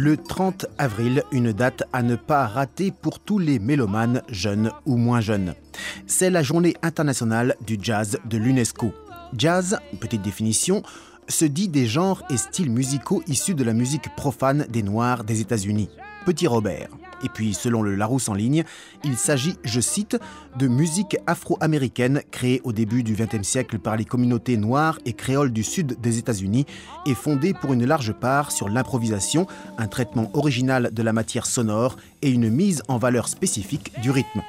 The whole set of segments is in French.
Le 30 avril, une date à ne pas rater pour tous les mélomanes, jeunes ou moins jeunes. C'est la journée internationale du jazz de l'UNESCO. Jazz, petite définition, se dit des genres et styles musicaux issus de la musique profane des Noirs des États-Unis. Petit Robert. Et puis, selon le Larousse en ligne, il s'agit, je cite, de musique afro-américaine créée au début du XXe siècle par les communautés noires et créoles du sud des États-Unis et fondée pour une large part sur l'improvisation, un traitement original de la matière sonore et une mise en valeur spécifique du rythme.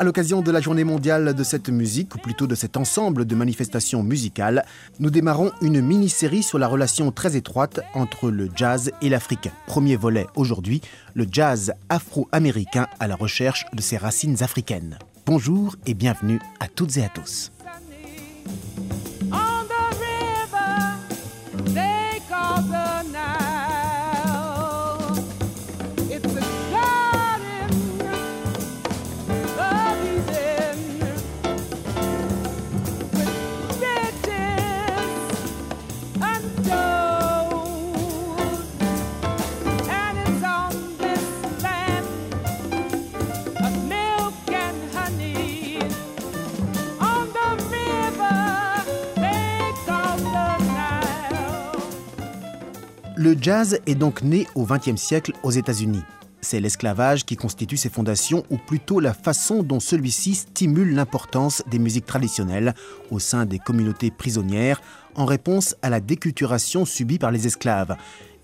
À l'occasion de la journée mondiale de cette musique, ou plutôt de cet ensemble de manifestations musicales, nous démarrons une mini-série sur la relation très étroite entre le jazz et l'Afrique. Premier volet aujourd'hui, le jazz afro-américain à la recherche de ses racines africaines. Bonjour et bienvenue à toutes et à tous. Le jazz est donc né au XXe siècle aux États-Unis. C'est l'esclavage qui constitue ses fondations, ou plutôt la façon dont celui-ci stimule l'importance des musiques traditionnelles au sein des communautés prisonnières en réponse à la déculturation subie par les esclaves.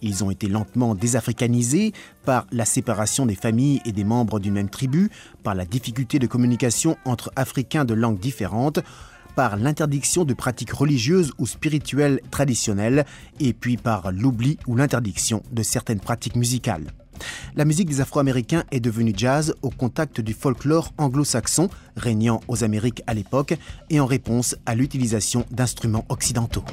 Ils ont été lentement désafricanisés par la séparation des familles et des membres d'une même tribu, par la difficulté de communication entre Africains de langues différentes, par l'interdiction de pratiques religieuses ou spirituelles traditionnelles, et puis par l'oubli ou l'interdiction de certaines pratiques musicales. La musique des Afro-Américains est devenue jazz au contact du folklore anglo-saxon régnant aux Amériques à l'époque et en réponse à l'utilisation d'instruments occidentaux.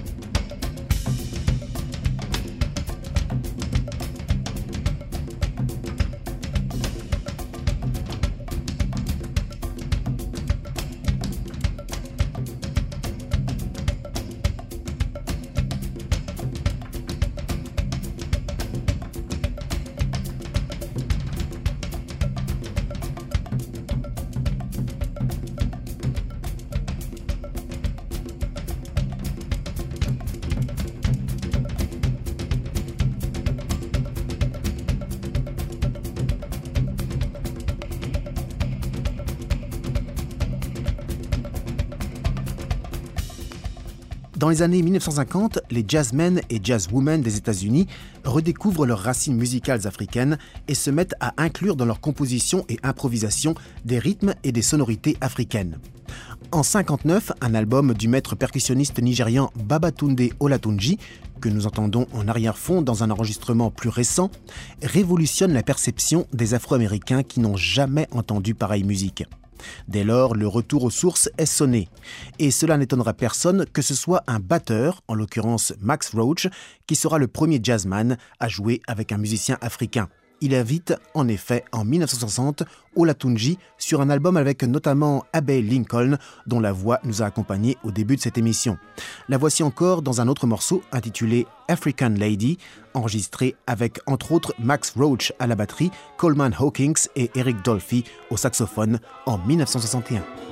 Dans les années 1950, les jazzmen et jazzwomen des États-Unis redécouvrent leurs racines musicales africaines et se mettent à inclure dans leur composition et improvisation des rythmes et des sonorités africaines. En 59, un album du maître percussionniste nigérian Babatunde Olatunji, que nous entendons en arrière-fond dans un enregistrement plus récent, révolutionne la perception des Afro-Américains qui n'ont jamais entendu pareille musique. Dès lors, le retour aux sources est sonné. Et cela n'étonnera personne que ce soit un batteur, en l'occurrence Max Roach, qui sera le premier jazzman à jouer avec un musicien africain. Il invite en effet en 1960 Olatunji sur un album avec notamment Abbey Lincoln, dont la voix nous a accompagnés au début de cette émission. La voici encore dans un autre morceau intitulé African Lady, enregistré avec entre autres Max Roach à la batterie, Coleman Hawkins et Eric Dolphy au saxophone en 1961.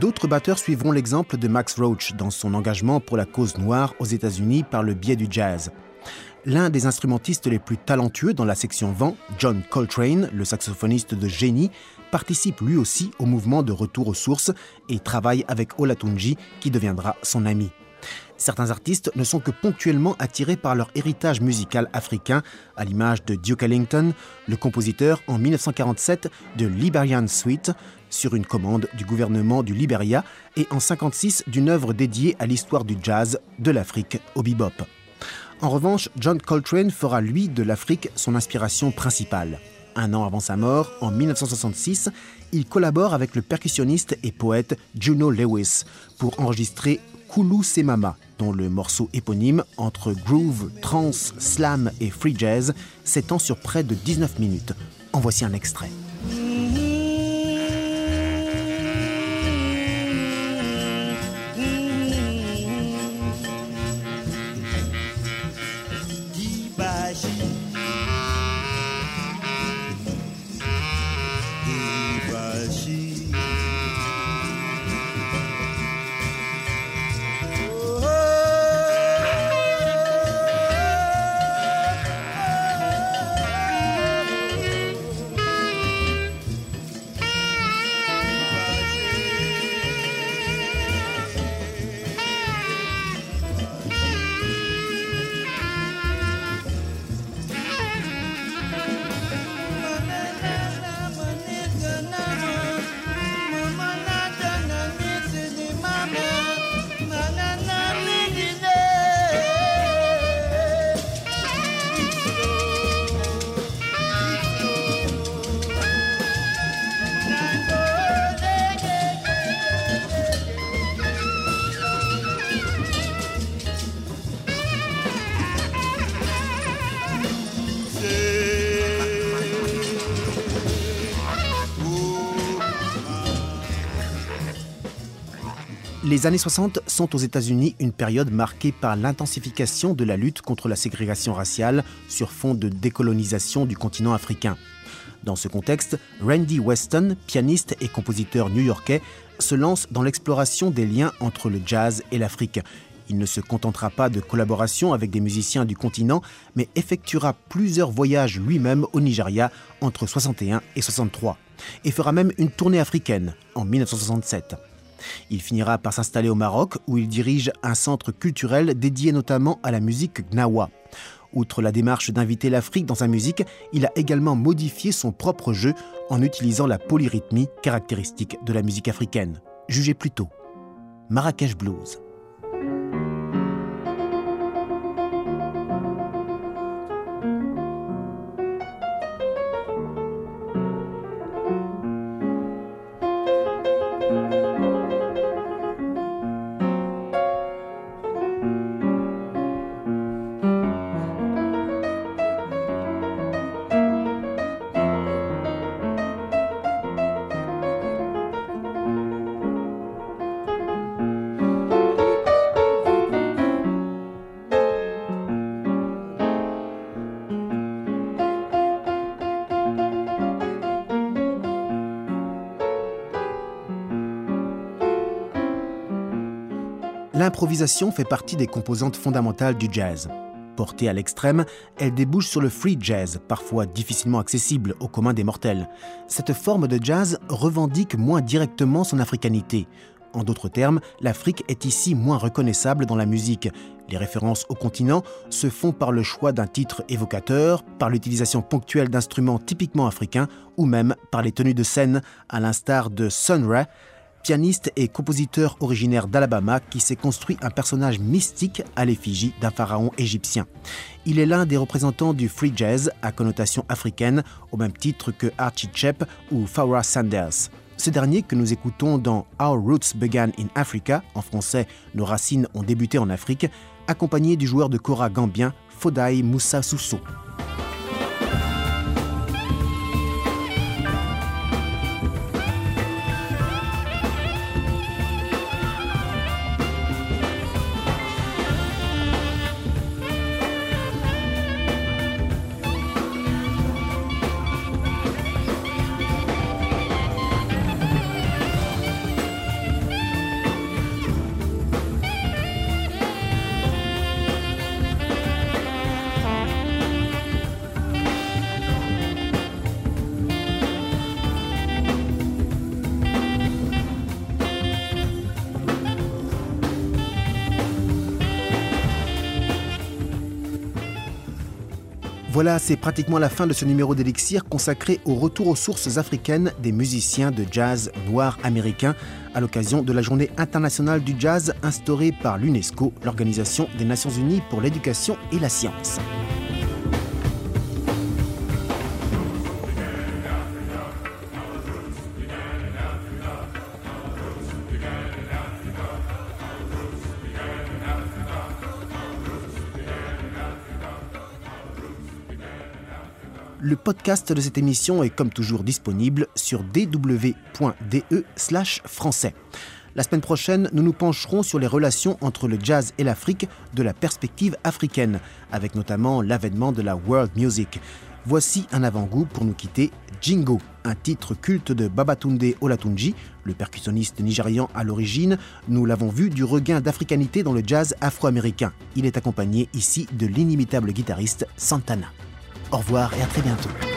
D'autres batteurs suivront l'exemple de Max Roach dans son engagement pour la cause noire aux États-Unis par le biais du jazz. L'un des instrumentistes les plus talentueux dans la section vent, John Coltrane, le saxophoniste de génie, participe lui aussi au mouvement de retour aux sources et travaille avec Olatunji qui deviendra son ami. Certains artistes ne sont que ponctuellement attirés par leur héritage musical africain, à l'image de Duke Ellington, le compositeur en 1947 de Liberian Suite, sur une commande du gouvernement du Liberia, et en 1956 d'une œuvre dédiée à l'histoire du jazz, de l'Afrique au bebop. En revanche, John Coltrane fera lui de l'Afrique son inspiration principale. Un an avant sa mort, en 1966, il collabore avec le percussionniste et poète Juno Lewis pour enregistrer Kulu Semama, dont le morceau éponyme entre groove, trance, slam et free jazz s'étend sur près de 19 minutes. En voici un extrait. Les années 60 sont aux États-Unis une période marquée par l'intensification de la lutte contre la ségrégation raciale sur fond de décolonisation du continent africain. Dans ce contexte, Randy Weston, pianiste et compositeur new-yorkais, se lance dans l'exploration des liens entre le jazz et l'Afrique. Il ne se contentera pas de collaboration avec des musiciens du continent, mais effectuera plusieurs voyages lui-même au Nigeria entre 61 et 63, et fera même une tournée africaine en 1967. Il finira par s'installer au Maroc où il dirige un centre culturel dédié notamment à la musique gnawa. Outre la démarche d'inviter l'Afrique dans sa musique, il a également modifié son propre jeu en utilisant la polyrythmie caractéristique de la musique africaine. Jugez plutôt Marrakech Blues. L'improvisation fait partie des composantes fondamentales du jazz. Portée à l'extrême, elle débouche sur le free jazz, parfois difficilement accessible au commun des mortels. Cette forme de jazz revendique moins directement son africanité. En d'autres termes, l'Afrique est ici moins reconnaissable dans la musique. Les références au continent se font par le choix d'un titre évocateur, par l'utilisation ponctuelle d'instruments typiquement africains ou même par les tenues de scène, à l'instar de Sun Ra, pianiste et compositeur originaire d'Alabama qui s'est construit un personnage mystique à l'effigie d'un pharaon égyptien. Il est l'un des représentants du free jazz à connotation africaine, au même titre que Archie Chep ou Farrah Sanders. Ce dernier que nous écoutons dans Our Roots Began in Africa, en français Nos racines ont débuté en Afrique, accompagné du joueur de kora gambien Fodai Moussa Sousso. Voilà, c'est pratiquement la fin de ce numéro d'Elixir consacré au retour aux sources africaines des musiciens de jazz noirs américains à l'occasion de la journée internationale du jazz instaurée par l'UNESCO, l'Organisation des Nations Unies pour l'éducation et la science. Le podcast de cette émission est comme toujours disponible sur dw.de français. La semaine prochaine, nous nous pencherons sur les relations entre le jazz et l'Afrique de la perspective africaine, avec notamment l'avènement de la world music. Voici un avant-goût pour nous quitter Jingo, un titre culte de Babatunde Olatunji, le percussionniste nigérian à l'origine. Nous l'avons vu du regain d'africanité dans le jazz afro-américain. Il est accompagné ici de l'inimitable guitariste Santana. Au revoir et à très bientôt.